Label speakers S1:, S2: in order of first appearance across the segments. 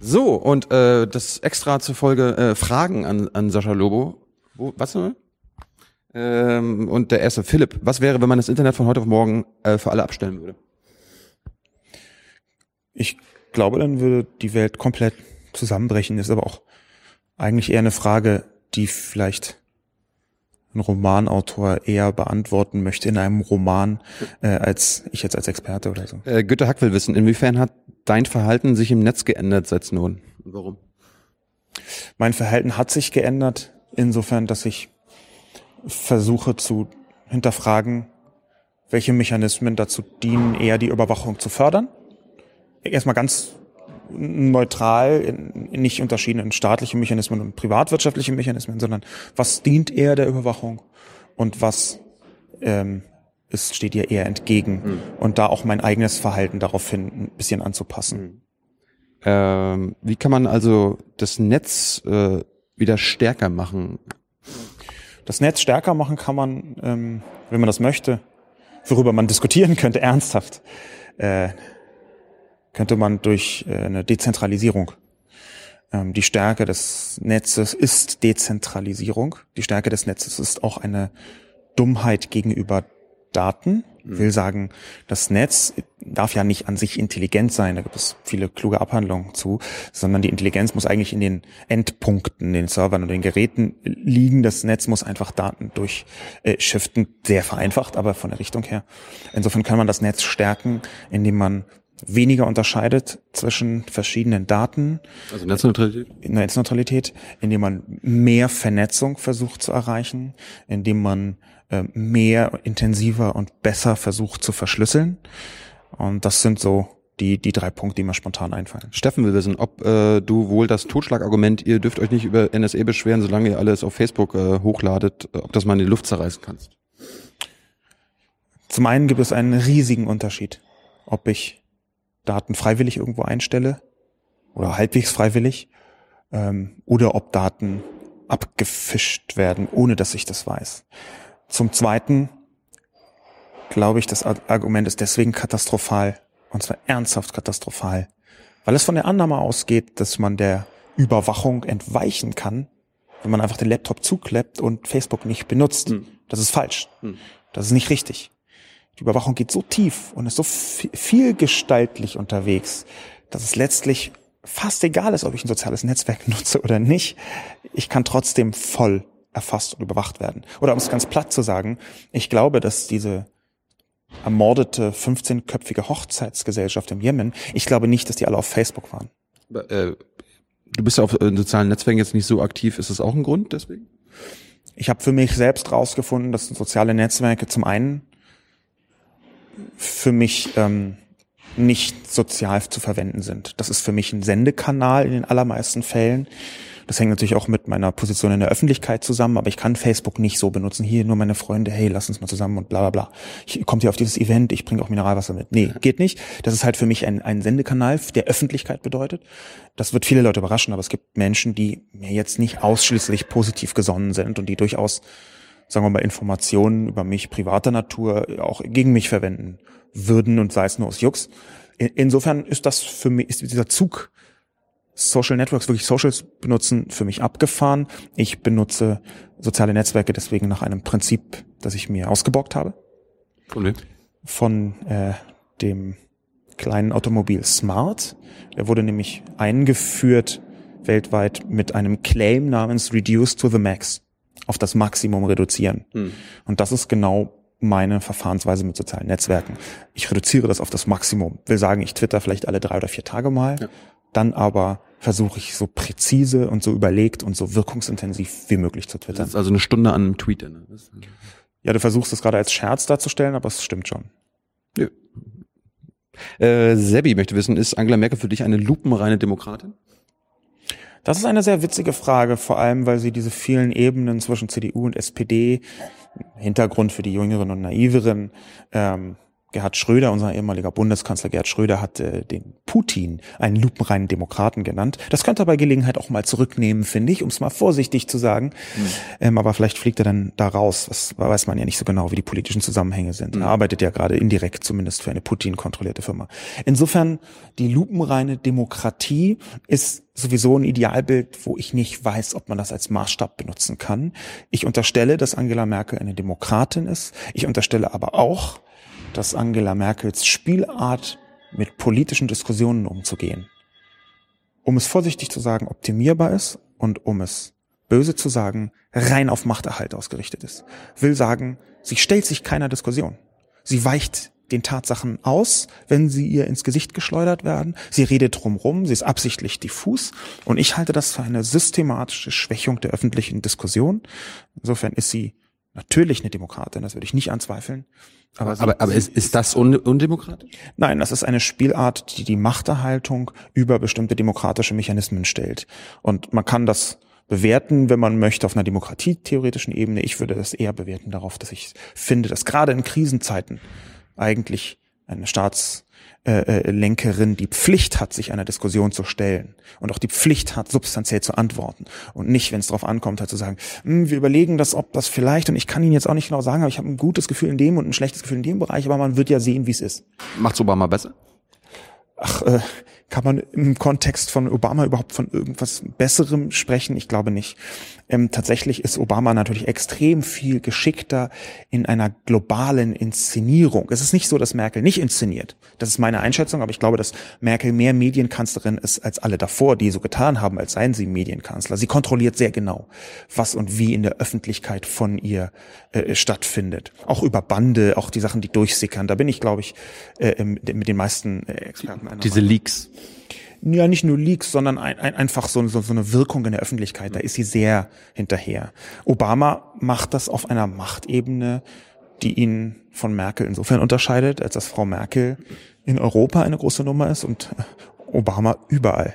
S1: So, und äh, das extra zur Folge äh, Fragen an, an Sascha Lobo. Wo, was noch? Ähm, und der erste, Philipp, was wäre, wenn man das Internet von heute auf morgen äh, für alle abstellen würde?
S2: Ich glaube, dann würde die Welt komplett zusammenbrechen. ist aber auch eigentlich eher eine Frage, die vielleicht ein Romanautor eher beantworten möchte in einem Roman, äh, als ich jetzt als Experte oder so.
S1: Äh, Günther Hack will wissen, inwiefern hat dein Verhalten sich im Netz geändert seit Snowden? Warum?
S2: Mein Verhalten hat sich geändert, insofern, dass ich versuche zu hinterfragen, welche Mechanismen dazu dienen, eher die Überwachung zu fördern. Erstmal ganz neutral, nicht unterschieden in staatliche Mechanismen und privatwirtschaftliche Mechanismen, sondern was dient eher der Überwachung und was ähm, es steht ihr eher entgegen mhm. und da auch mein eigenes Verhalten daraufhin ein bisschen anzupassen. Mhm.
S1: Ähm, wie kann man also das Netz äh, wieder stärker machen?
S2: Das Netz stärker machen kann man, ähm, wenn man das möchte, worüber man diskutieren könnte, ernsthaft. Äh, könnte man durch äh, eine Dezentralisierung. Ähm, die Stärke des Netzes ist Dezentralisierung. Die Stärke des Netzes ist auch eine Dummheit gegenüber Daten. Mhm. Will sagen, das Netz darf ja nicht an sich intelligent sein, da gibt es viele kluge Abhandlungen zu, sondern die Intelligenz muss eigentlich in den Endpunkten, den Servern und den Geräten liegen. Das Netz muss einfach Daten durchschiften, sehr vereinfacht, aber von der Richtung her. Insofern kann man das Netz stärken, indem man weniger unterscheidet zwischen verschiedenen Daten.
S1: Also Netzneutralität?
S2: Netzneutralität, indem man mehr Vernetzung versucht zu erreichen, indem man äh, mehr, intensiver und besser versucht zu verschlüsseln. Und das sind so die, die drei Punkte, die mir spontan einfallen.
S1: Steffen will wissen, ob äh, du wohl das Totschlagargument, ihr dürft euch nicht über NSE beschweren, solange ihr alles auf Facebook äh, hochladet, äh, ob das mal in die Luft zerreißen kannst.
S2: Zum einen gibt es einen riesigen Unterschied, ob ich Daten freiwillig irgendwo einstelle oder halbwegs freiwillig ähm, oder ob Daten abgefischt werden, ohne dass ich das weiß. Zum Zweiten glaube ich, das Argument ist deswegen katastrophal, und zwar ernsthaft katastrophal, weil es von der Annahme ausgeht, dass man der Überwachung entweichen kann, wenn man einfach den Laptop zukleppt und Facebook nicht benutzt. Hm. Das ist falsch. Hm. Das ist nicht richtig. Die Überwachung geht so tief und ist so vielgestaltlich unterwegs, dass es letztlich fast egal ist, ob ich ein soziales Netzwerk nutze oder nicht. Ich kann trotzdem voll erfasst und überwacht werden. Oder um es ganz platt zu sagen, ich glaube, dass diese ermordete 15-köpfige Hochzeitsgesellschaft im Jemen, ich glaube nicht, dass die alle auf Facebook waren.
S1: Äh, du bist ja auf äh, sozialen Netzwerken jetzt nicht so aktiv. Ist das auch ein Grund deswegen?
S2: Ich habe für mich selbst rausgefunden, dass soziale Netzwerke zum einen für mich ähm, nicht sozial zu verwenden sind. Das ist für mich ein Sendekanal in den allermeisten Fällen. Das hängt natürlich auch mit meiner Position in der Öffentlichkeit zusammen, aber ich kann Facebook nicht so benutzen. Hier nur meine Freunde, hey, lass uns mal zusammen und bla bla bla. Ich kommt hier auf dieses Event, ich bringe auch Mineralwasser mit. Nee, geht nicht. Das ist halt für mich ein, ein Sendekanal, der Öffentlichkeit bedeutet. Das wird viele Leute überraschen, aber es gibt Menschen, die mir jetzt nicht ausschließlich positiv gesonnen sind und die durchaus sagen wir mal, Informationen über mich privater Natur auch gegen mich verwenden würden und sei es nur aus Jux. Insofern ist das für mich, ist dieser Zug Social Networks, wirklich Socials benutzen, für mich abgefahren. Ich benutze soziale Netzwerke deswegen nach einem Prinzip, das ich mir ausgeborgt habe.
S1: Von,
S2: von äh, dem kleinen Automobil Smart. Der wurde nämlich eingeführt weltweit mit einem Claim namens Reduce to the Max auf das Maximum reduzieren. Hm. Und das ist genau meine Verfahrensweise mit sozialen Netzwerken. Ich reduziere das auf das Maximum. Will sagen, ich twitter vielleicht alle drei oder vier Tage mal, ja. dann aber versuche ich so präzise und so überlegt und so wirkungsintensiv wie möglich zu twittern. Das
S1: ist also eine Stunde an einem Tweet. Ne?
S2: Ja, du versuchst es gerade als Scherz darzustellen, aber es stimmt schon. Ja.
S1: Äh, Sebi möchte wissen, ist Angela Merkel für dich eine lupenreine Demokratin?
S2: Das ist eine sehr witzige Frage, vor allem weil sie diese vielen Ebenen zwischen CDU und SPD, Hintergrund für die Jüngeren und Naiveren, ähm, Gerhard Schröder, unser ehemaliger Bundeskanzler Gerhard Schröder, hat äh, den Putin einen lupenreinen Demokraten genannt. Das könnte er bei Gelegenheit auch mal zurücknehmen, finde ich, um es mal vorsichtig zu sagen. Mhm. Ähm, aber vielleicht fliegt er dann da raus. Das weiß man ja nicht so genau, wie die politischen Zusammenhänge sind. Mhm. Er arbeitet ja gerade indirekt zumindest für eine Putin-kontrollierte Firma. Insofern, die lupenreine Demokratie ist sowieso ein Idealbild, wo ich nicht weiß, ob man das als Maßstab benutzen kann. Ich unterstelle, dass Angela Merkel eine Demokratin ist. Ich unterstelle aber auch, dass Angela Merkels Spielart mit politischen Diskussionen umzugehen, um es vorsichtig zu sagen, optimierbar ist und um es böse zu sagen, rein auf Machterhalt ausgerichtet ist. Will sagen, sie stellt sich keiner Diskussion. Sie weicht den Tatsachen aus, wenn sie ihr ins Gesicht geschleudert werden. Sie redet drumrum, sie ist absichtlich diffus und ich halte das für eine systematische Schwächung der öffentlichen Diskussion. Insofern ist sie natürlich eine Demokratin, das würde ich nicht anzweifeln.
S1: Aber, aber, aber ist, ist das undemokratisch?
S2: Nein, das ist eine Spielart, die die Machterhaltung über bestimmte demokratische Mechanismen stellt. Und man kann das bewerten, wenn man möchte, auf einer demokratietheoretischen Ebene. Ich würde das eher bewerten darauf, dass ich finde, dass gerade in Krisenzeiten eigentlich eine Staats äh, äh, Lenkerin die Pflicht hat, sich einer Diskussion zu stellen und auch die Pflicht hat, substanziell zu antworten und nicht, wenn es darauf ankommt, halt zu sagen, hm, wir überlegen das, ob das vielleicht und ich kann Ihnen jetzt auch nicht genau sagen, aber ich habe ein gutes Gefühl in dem und ein schlechtes Gefühl in dem Bereich, aber man wird ja sehen, wie es ist.
S1: Macht's Obama besser?
S2: Ach, äh, kann man im Kontext von Obama überhaupt von irgendwas Besserem sprechen? Ich glaube nicht. Ähm, tatsächlich ist Obama natürlich extrem viel geschickter in einer globalen Inszenierung. Es ist nicht so, dass Merkel nicht inszeniert. Das ist meine Einschätzung, aber ich glaube, dass Merkel mehr Medienkanzlerin ist als alle davor, die so getan haben, als seien sie Medienkanzler. Sie kontrolliert sehr genau, was und wie in der Öffentlichkeit von ihr äh, stattfindet. Auch über Bande, auch die Sachen, die durchsickern. Da bin ich, glaube ich, äh, mit den meisten äh, Experten.
S1: Diese Leaks
S2: ja nicht nur Leaks, sondern ein, ein, einfach so, so, so eine Wirkung in der Öffentlichkeit. Da ist sie sehr hinterher. Obama macht das auf einer Machtebene, die ihn von Merkel insofern unterscheidet, als dass Frau Merkel in Europa eine große Nummer ist und Obama überall.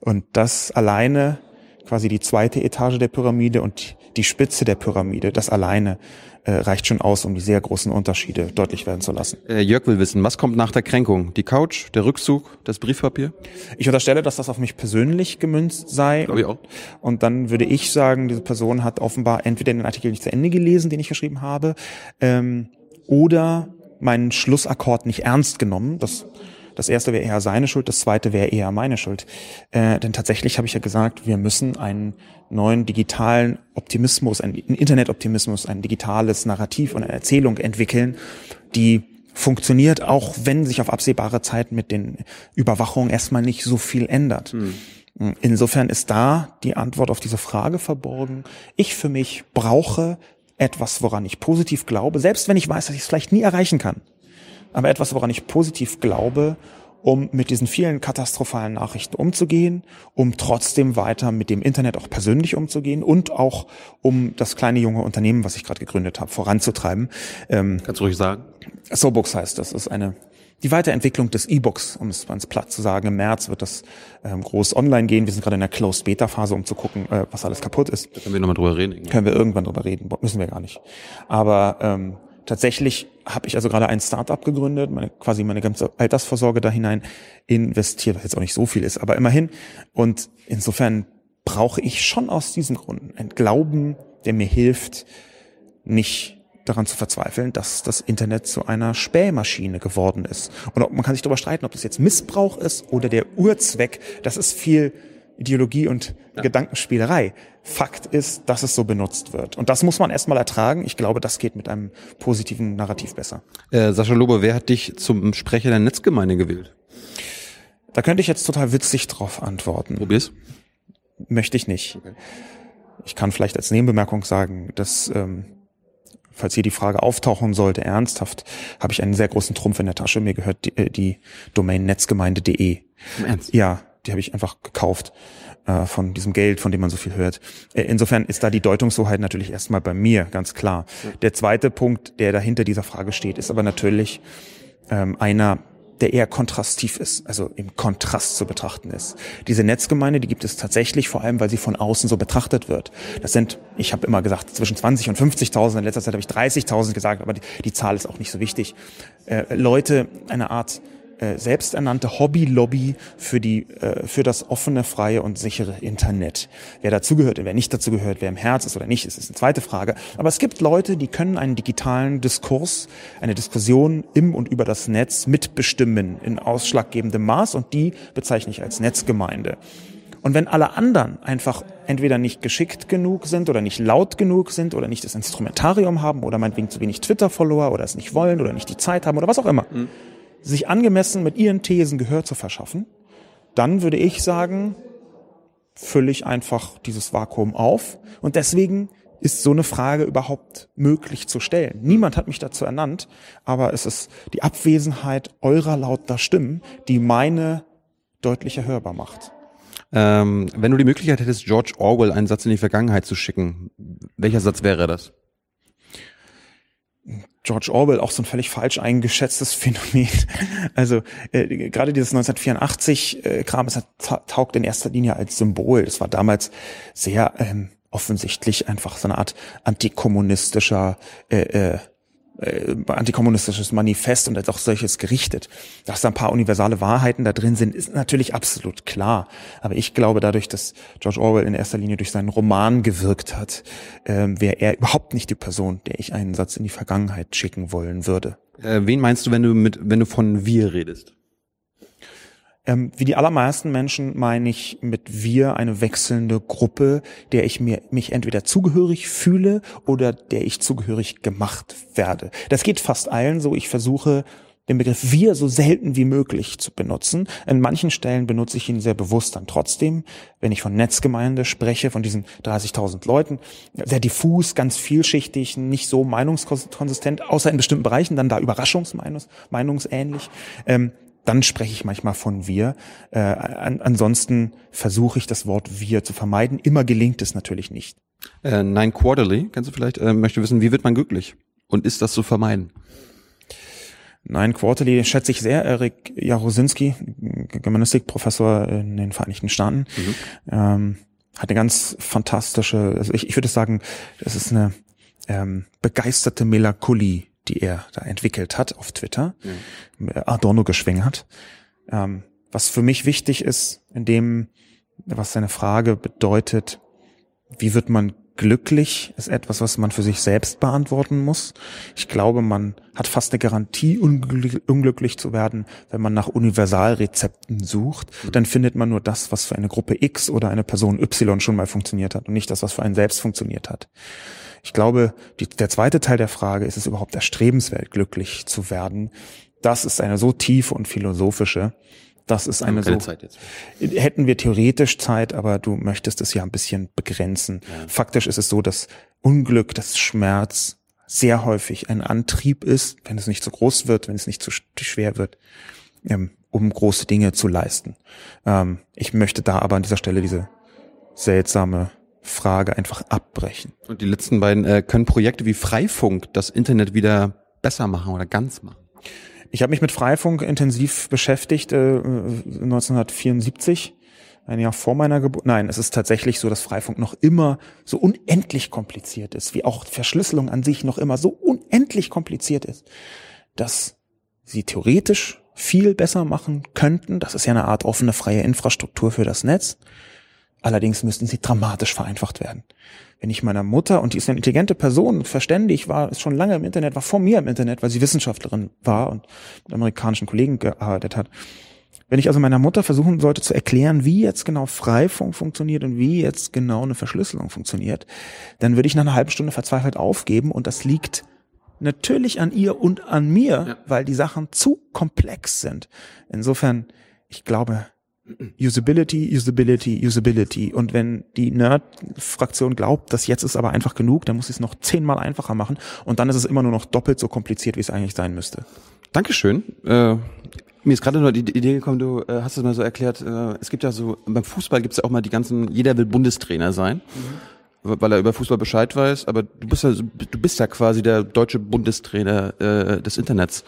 S2: Und das alleine quasi die zweite Etage der Pyramide und die Spitze der Pyramide, das alleine äh, reicht schon aus, um die sehr großen Unterschiede deutlich werden zu lassen.
S1: Äh, Jörg will wissen, was kommt nach der Kränkung? Die Couch, der Rückzug, das Briefpapier?
S2: Ich unterstelle, dass das auf mich persönlich gemünzt sei.
S1: Glaube ich auch.
S2: Und dann würde ich sagen, diese Person hat offenbar entweder den Artikel nicht zu Ende gelesen, den ich geschrieben habe, ähm, oder meinen Schlussakkord nicht ernst genommen. Das das erste wäre eher seine Schuld, das zweite wäre eher meine Schuld. Äh, denn tatsächlich habe ich ja gesagt, wir müssen einen neuen digitalen Optimismus, einen Internetoptimismus, ein digitales Narrativ und eine Erzählung entwickeln, die funktioniert, auch wenn sich auf absehbare Zeit mit den Überwachungen erstmal nicht so viel ändert. Hm. Insofern ist da die Antwort auf diese Frage verborgen. Ich für mich brauche etwas, woran ich positiv glaube, selbst wenn ich weiß, dass ich es vielleicht nie erreichen kann aber etwas, woran ich positiv glaube, um mit diesen vielen katastrophalen Nachrichten umzugehen, um trotzdem weiter mit dem Internet auch persönlich umzugehen und auch um das kleine junge Unternehmen, was ich gerade gegründet habe, voranzutreiben.
S1: Ähm, Kannst du ruhig sagen?
S2: SoBooks heißt das. ist eine die Weiterentwicklung des E-Books, um es ganz platt zu sagen. Im März wird das ähm, groß online gehen. Wir sind gerade in der Closed Beta Phase, um zu gucken, äh, was alles kaputt ist.
S1: Da können wir nochmal drüber reden.
S2: Können wir irgendwann drüber reden. Müssen wir gar nicht. Aber ähm, Tatsächlich habe ich also gerade ein Startup gegründet, meine, quasi meine ganze Altersvorsorge da hinein investiert, was jetzt auch nicht so viel ist, aber immerhin. Und insofern brauche ich schon aus diesen Gründen einen Glauben, der mir hilft, nicht daran zu verzweifeln, dass das Internet zu einer Spähmaschine geworden ist. Und man kann sich darüber streiten, ob das jetzt Missbrauch ist oder der Urzweck. Das ist viel Ideologie und ja. Gedankenspielerei. Fakt ist, dass es so benutzt wird. Und das muss man erstmal ertragen. Ich glaube, das geht mit einem positiven Narrativ besser.
S1: Äh, Sascha Lobe, wer hat dich zum Sprecher der Netzgemeinde gewählt?
S2: Da könnte ich jetzt total witzig drauf antworten.
S1: Probier's.
S2: Möchte ich nicht. Okay. Ich kann vielleicht als Nebenbemerkung sagen, dass ähm, falls hier die Frage auftauchen sollte, ernsthaft, habe ich einen sehr großen Trumpf in der Tasche. Mir gehört die, äh, die Domain netzgemeinde.de. Ernst? Ja, die habe ich einfach gekauft äh, von diesem Geld, von dem man so viel hört. Äh, insofern ist da die Deutungshoheit natürlich erstmal bei mir, ganz klar. Der zweite Punkt, der dahinter dieser Frage steht, ist aber natürlich ähm, einer, der eher kontrastiv ist, also im Kontrast zu betrachten ist. Diese Netzgemeinde, die gibt es tatsächlich, vor allem weil sie von außen so betrachtet wird. Das sind, ich habe immer gesagt, zwischen 20 und 50.000, in letzter Zeit habe ich 30.000 gesagt, aber die, die, Zahl ist auch nicht so wichtig. Äh, Leute, eine Art äh, selbsternannte Hobbylobby für die äh, für das offene, freie und sichere Internet. Wer dazugehört und wer nicht dazugehört, wer im Herz ist oder nicht, ist, ist eine zweite Frage. Aber es gibt Leute, die können einen digitalen Diskurs, eine Diskussion im und über das Netz mitbestimmen in ausschlaggebendem Maß und die bezeichne ich als Netzgemeinde. Und wenn alle anderen einfach entweder nicht geschickt genug sind oder nicht laut genug sind oder nicht das Instrumentarium haben oder meinetwegen zu wenig Twitter-Follower oder es nicht wollen oder nicht die Zeit haben oder was auch immer, mhm sich angemessen mit ihren Thesen Gehör zu verschaffen, dann würde ich sagen, fülle ich einfach dieses Vakuum auf. Und deswegen ist so eine Frage überhaupt möglich zu stellen. Niemand hat mich dazu ernannt, aber es ist die Abwesenheit eurer lauter Stimmen, die meine deutlicher hörbar macht.
S1: Ähm, wenn du die Möglichkeit hättest, George Orwell einen Satz in die Vergangenheit zu schicken, welcher Satz wäre das?
S2: George Orwell auch so ein völlig falsch eingeschätztes Phänomen. Also äh, gerade dieses 1984 äh, es taugt in erster Linie als Symbol. Das war damals sehr ähm, offensichtlich einfach so eine Art antikommunistischer äh, äh, äh, antikommunistisches Manifest und als auch solches gerichtet. Dass da ein paar universale Wahrheiten da drin sind, ist natürlich absolut klar. Aber ich glaube, dadurch, dass George Orwell in erster Linie durch seinen Roman gewirkt hat, äh, wäre er überhaupt nicht die Person, der ich einen Satz in die Vergangenheit schicken wollen würde.
S1: Äh, wen meinst du, wenn du mit, wenn du von wir redest?
S2: Ähm, wie die allermeisten Menschen meine ich mit wir eine wechselnde Gruppe, der ich mir mich entweder zugehörig fühle oder der ich zugehörig gemacht werde. Das geht fast allen so. Ich versuche den Begriff wir so selten wie möglich zu benutzen. In manchen Stellen benutze ich ihn sehr bewusst dann trotzdem. Wenn ich von Netzgemeinde spreche, von diesen 30.000 Leuten, sehr diffus, ganz vielschichtig, nicht so meinungskonsistent, außer in bestimmten Bereichen, dann da überraschungsmeinungsähnlich. Ähm, dann spreche ich manchmal von wir. Äh, an, ansonsten versuche ich das Wort wir zu vermeiden. Immer gelingt es natürlich nicht.
S1: Äh, Nine Quarterly, kannst du vielleicht, äh, möchte wissen, wie wird man glücklich? Und ist das zu vermeiden?
S2: Nine Quarterly schätze ich sehr. Erik Jarosinski, Germanistikprofessor in den Vereinigten Staaten, mhm. ähm, hat eine ganz fantastische, also ich, ich würde sagen, das ist eine ähm, begeisterte Melancholie die er da entwickelt hat auf Twitter, mhm. Adorno geschwängert. Ähm, was für mich wichtig ist, in dem, was seine Frage bedeutet, wie wird man glücklich, ist etwas, was man für sich selbst beantworten muss. Ich glaube, man hat fast eine Garantie, unglücklich zu werden, wenn man nach Universalrezepten sucht. Dann findet man nur das, was für eine Gruppe X oder eine Person Y schon mal funktioniert hat und nicht das, was für einen selbst funktioniert hat. Ich glaube, die, der zweite Teil der Frage, ist es überhaupt erstrebenswert, glücklich zu werden? Das ist eine so tiefe und philosophische. Das ist eine so. Zeit jetzt. Hätten wir theoretisch Zeit, aber du möchtest es ja ein bisschen begrenzen. Ja. Faktisch ist es so, dass Unglück, das Schmerz sehr häufig ein Antrieb ist, wenn es nicht zu groß wird, wenn es nicht zu schwer wird, ähm, um große Dinge zu leisten. Ähm, ich möchte da aber an dieser Stelle diese seltsame Frage einfach abbrechen.
S1: Und die letzten beiden, äh, können Projekte wie Freifunk das Internet wieder besser machen oder ganz machen?
S2: Ich habe mich mit Freifunk intensiv beschäftigt, äh, 1974, ein Jahr vor meiner Geburt. Nein, es ist tatsächlich so, dass Freifunk noch immer so unendlich kompliziert ist, wie auch Verschlüsselung an sich noch immer so unendlich kompliziert ist, dass sie theoretisch viel besser machen könnten. Das ist ja eine Art offene freie Infrastruktur für das Netz. Allerdings müssten sie dramatisch vereinfacht werden. Wenn ich meiner Mutter, und die ist eine intelligente Person, verständig war, ist schon lange im Internet, war vor mir im Internet, weil sie Wissenschaftlerin war und mit amerikanischen Kollegen gearbeitet hat. Wenn ich also meiner Mutter versuchen sollte zu erklären, wie jetzt genau Freifunk funktioniert und wie jetzt genau eine Verschlüsselung funktioniert, dann würde ich nach einer halben Stunde verzweifelt aufgeben und das liegt natürlich an ihr und an mir, ja. weil die Sachen zu komplex sind. Insofern, ich glaube, Usability, Usability, Usability. Und wenn die Nerd-Fraktion glaubt, dass jetzt ist aber einfach genug, dann muss ich es noch zehnmal einfacher machen. Und dann ist es immer nur noch doppelt so kompliziert, wie es eigentlich sein müsste.
S1: Dankeschön. Äh, mir ist gerade nur die Idee gekommen, du äh, hast es mal so erklärt, äh, es gibt ja so, beim Fußball gibt es ja auch mal die ganzen, jeder will Bundestrainer sein. Mhm weil er über Fußball Bescheid weiß, aber du bist ja, du bist ja quasi der deutsche Bundestrainer äh, des Internets.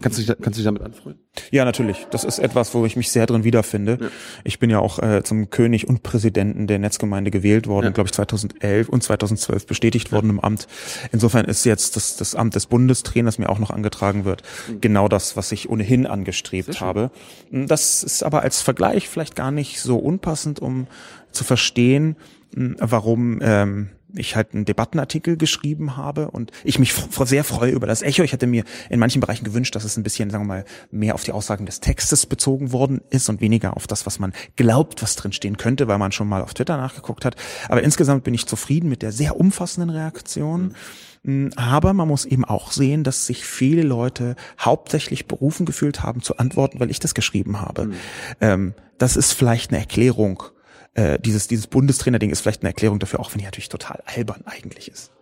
S1: Kannst du dich, kannst du dich damit anfreunden?
S2: Ja, natürlich. Das ist etwas, wo ich mich sehr drin wiederfinde. Ja. Ich bin ja auch äh, zum König und Präsidenten der Netzgemeinde gewählt worden, ja. glaube ich 2011 und 2012 bestätigt ja. worden im Amt. Insofern ist jetzt das, das Amt des Bundestrainers mir auch noch angetragen wird, mhm. genau das, was ich ohnehin angestrebt habe. Das ist aber als Vergleich vielleicht gar nicht so unpassend, um zu verstehen, warum ähm, ich halt einen Debattenartikel geschrieben habe und ich mich sehr freue über das Echo. Ich hätte mir in manchen Bereichen gewünscht, dass es ein bisschen, sagen wir mal, mehr auf die Aussagen des Textes bezogen worden ist und weniger auf das, was man glaubt, was drin stehen könnte, weil man schon mal auf Twitter nachgeguckt hat. Aber insgesamt bin ich zufrieden mit der sehr umfassenden Reaktion. Mhm. Aber man muss eben auch sehen, dass sich viele Leute hauptsächlich berufen gefühlt haben zu antworten, weil ich das geschrieben habe. Mhm. Ähm, das ist vielleicht eine Erklärung äh, dieses, dieses Bundestrainer-Ding ist vielleicht eine Erklärung dafür, auch wenn die natürlich total albern eigentlich ist.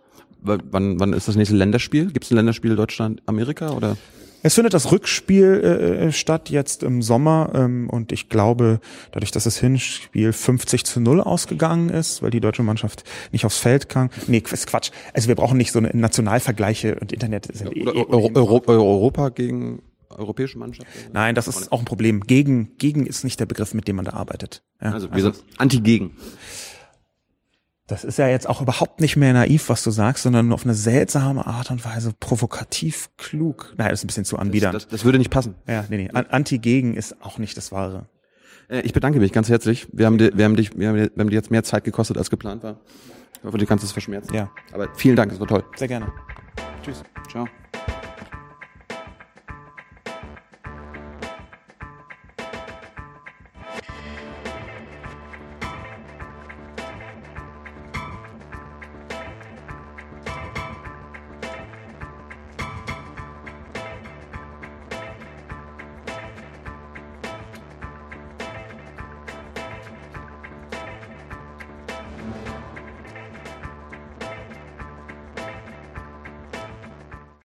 S1: wann, wann ist das nächste Länderspiel? Gibt es ein Länderspiel Deutschland-Amerika oder?
S2: Es findet das Rückspiel äh, äh, statt jetzt im Sommer ähm, und ich glaube, dadurch, dass das Hinspiel 50 zu 0 ausgegangen ist, weil die deutsche Mannschaft nicht aufs Feld kam. Nee, ist Quatsch. Also wir brauchen nicht so eine Nationalvergleiche und Internet sind
S1: ja, eh, Euro, Euro, Europa gegen europäische Mannschaft?
S2: Nein, das ist auch ein Problem. Gegen, gegen ist nicht der Begriff, mit dem man da arbeitet.
S1: Ja, also wir also, anti-gegen.
S2: Das ist ja jetzt auch überhaupt nicht mehr naiv, was du sagst, sondern nur auf eine seltsame Art und Weise provokativ klug. Nein, das ist ein bisschen zu anbiedern.
S1: Das, das, das würde nicht passen.
S2: Ja, nee, nee. Anti-Gegen ist auch nicht das Wahre.
S1: Äh, ich bedanke mich ganz herzlich. Wir haben, dir, wir haben dich, wir haben, wir haben dir jetzt mehr Zeit gekostet, als geplant war. Ich hoffe, du kannst es verschmerzen.
S2: Ja.
S1: Aber vielen Dank, es war toll.
S2: Sehr gerne.
S1: Tschüss. Ciao.